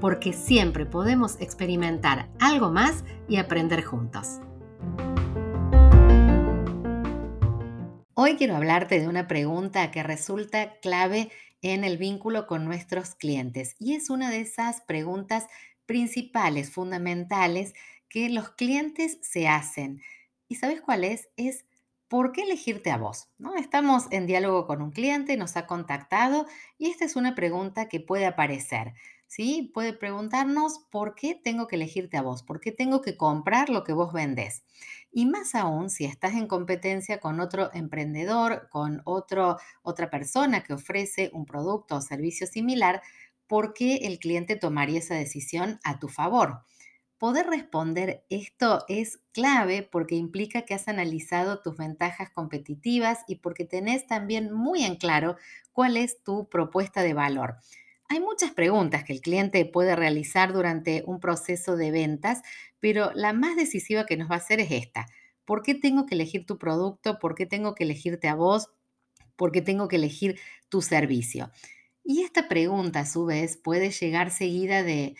porque siempre podemos experimentar algo más y aprender juntos. Hoy quiero hablarte de una pregunta que resulta clave en el vínculo con nuestros clientes y es una de esas preguntas principales, fundamentales que los clientes se hacen. ¿Y sabes cuál es? Es ¿por qué elegirte a vos? ¿No? Estamos en diálogo con un cliente, nos ha contactado y esta es una pregunta que puede aparecer. ¿Sí? Puede preguntarnos por qué tengo que elegirte a vos, por qué tengo que comprar lo que vos vendés. Y más aún si estás en competencia con otro emprendedor, con otro, otra persona que ofrece un producto o servicio similar, ¿por qué el cliente tomaría esa decisión a tu favor? Poder responder esto es clave porque implica que has analizado tus ventajas competitivas y porque tenés también muy en claro cuál es tu propuesta de valor. Hay muchas preguntas que el cliente puede realizar durante un proceso de ventas, pero la más decisiva que nos va a hacer es esta. ¿Por qué tengo que elegir tu producto? ¿Por qué tengo que elegirte a vos? ¿Por qué tengo que elegir tu servicio? Y esta pregunta, a su vez, puede llegar seguida de,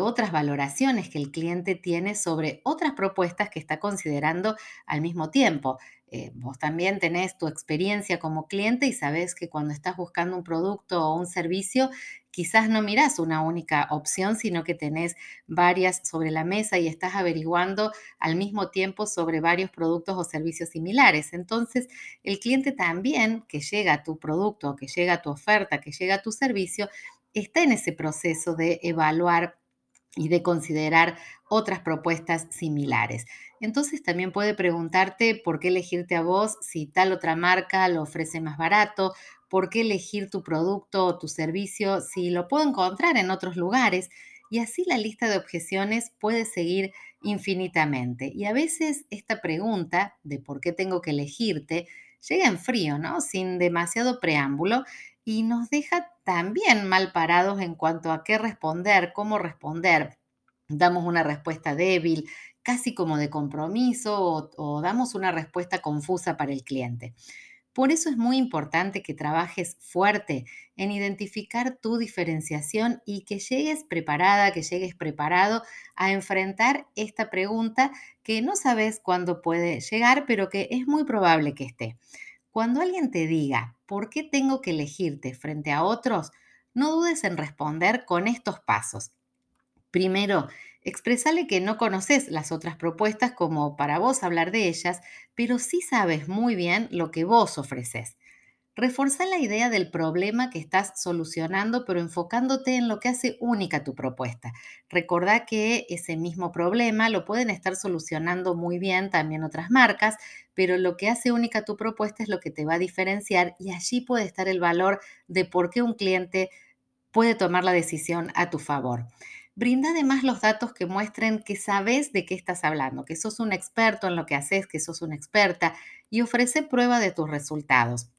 otras valoraciones que el cliente tiene sobre otras propuestas que está considerando al mismo tiempo. Eh, vos también tenés tu experiencia como cliente y sabés que cuando estás buscando un producto o un servicio, quizás no mirás una única opción, sino que tenés varias sobre la mesa y estás averiguando al mismo tiempo sobre varios productos o servicios similares. Entonces, el cliente también que llega a tu producto, que llega a tu oferta, que llega a tu servicio, está en ese proceso de evaluar y de considerar otras propuestas similares. Entonces también puede preguntarte por qué elegirte a vos si tal otra marca lo ofrece más barato, por qué elegir tu producto o tu servicio si lo puedo encontrar en otros lugares. Y así la lista de objeciones puede seguir infinitamente. Y a veces esta pregunta de por qué tengo que elegirte llega en frío, ¿no? Sin demasiado preámbulo y nos deja también mal parados en cuanto a qué responder, cómo responder. Damos una respuesta débil, casi como de compromiso o, o damos una respuesta confusa para el cliente. Por eso es muy importante que trabajes fuerte en identificar tu diferenciación y que llegues preparada, que llegues preparado a enfrentar esta pregunta que no sabes cuándo puede llegar, pero que es muy probable que esté. Cuando alguien te diga, ¿por qué tengo que elegirte frente a otros? No dudes en responder con estos pasos. Primero, expresale que no conoces las otras propuestas como para vos hablar de ellas, pero sí sabes muy bien lo que vos ofreces. Reforza la idea del problema que estás solucionando, pero enfocándote en lo que hace única tu propuesta. Recordá que ese mismo problema lo pueden estar solucionando muy bien también otras marcas, pero lo que hace única tu propuesta es lo que te va a diferenciar y allí puede estar el valor de por qué un cliente puede tomar la decisión a tu favor. Brinda además los datos que muestren que sabes de qué estás hablando, que sos un experto en lo que haces, que sos una experta y ofrece prueba de tus resultados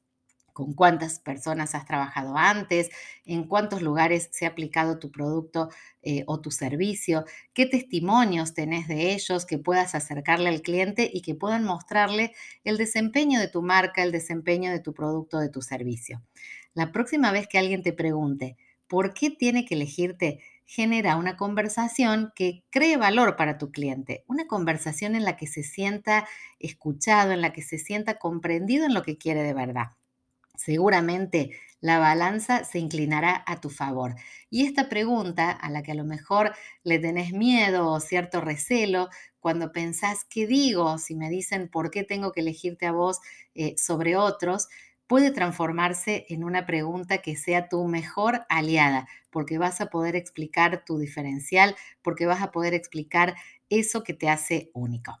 con cuántas personas has trabajado antes, en cuántos lugares se ha aplicado tu producto eh, o tu servicio, qué testimonios tenés de ellos que puedas acercarle al cliente y que puedan mostrarle el desempeño de tu marca, el desempeño de tu producto, de tu servicio. La próxima vez que alguien te pregunte, ¿por qué tiene que elegirte? Genera una conversación que cree valor para tu cliente, una conversación en la que se sienta escuchado, en la que se sienta comprendido en lo que quiere de verdad seguramente la balanza se inclinará a tu favor. Y esta pregunta, a la que a lo mejor le tenés miedo o cierto recelo, cuando pensás qué digo, si me dicen por qué tengo que elegirte a vos eh, sobre otros, puede transformarse en una pregunta que sea tu mejor aliada, porque vas a poder explicar tu diferencial, porque vas a poder explicar eso que te hace único.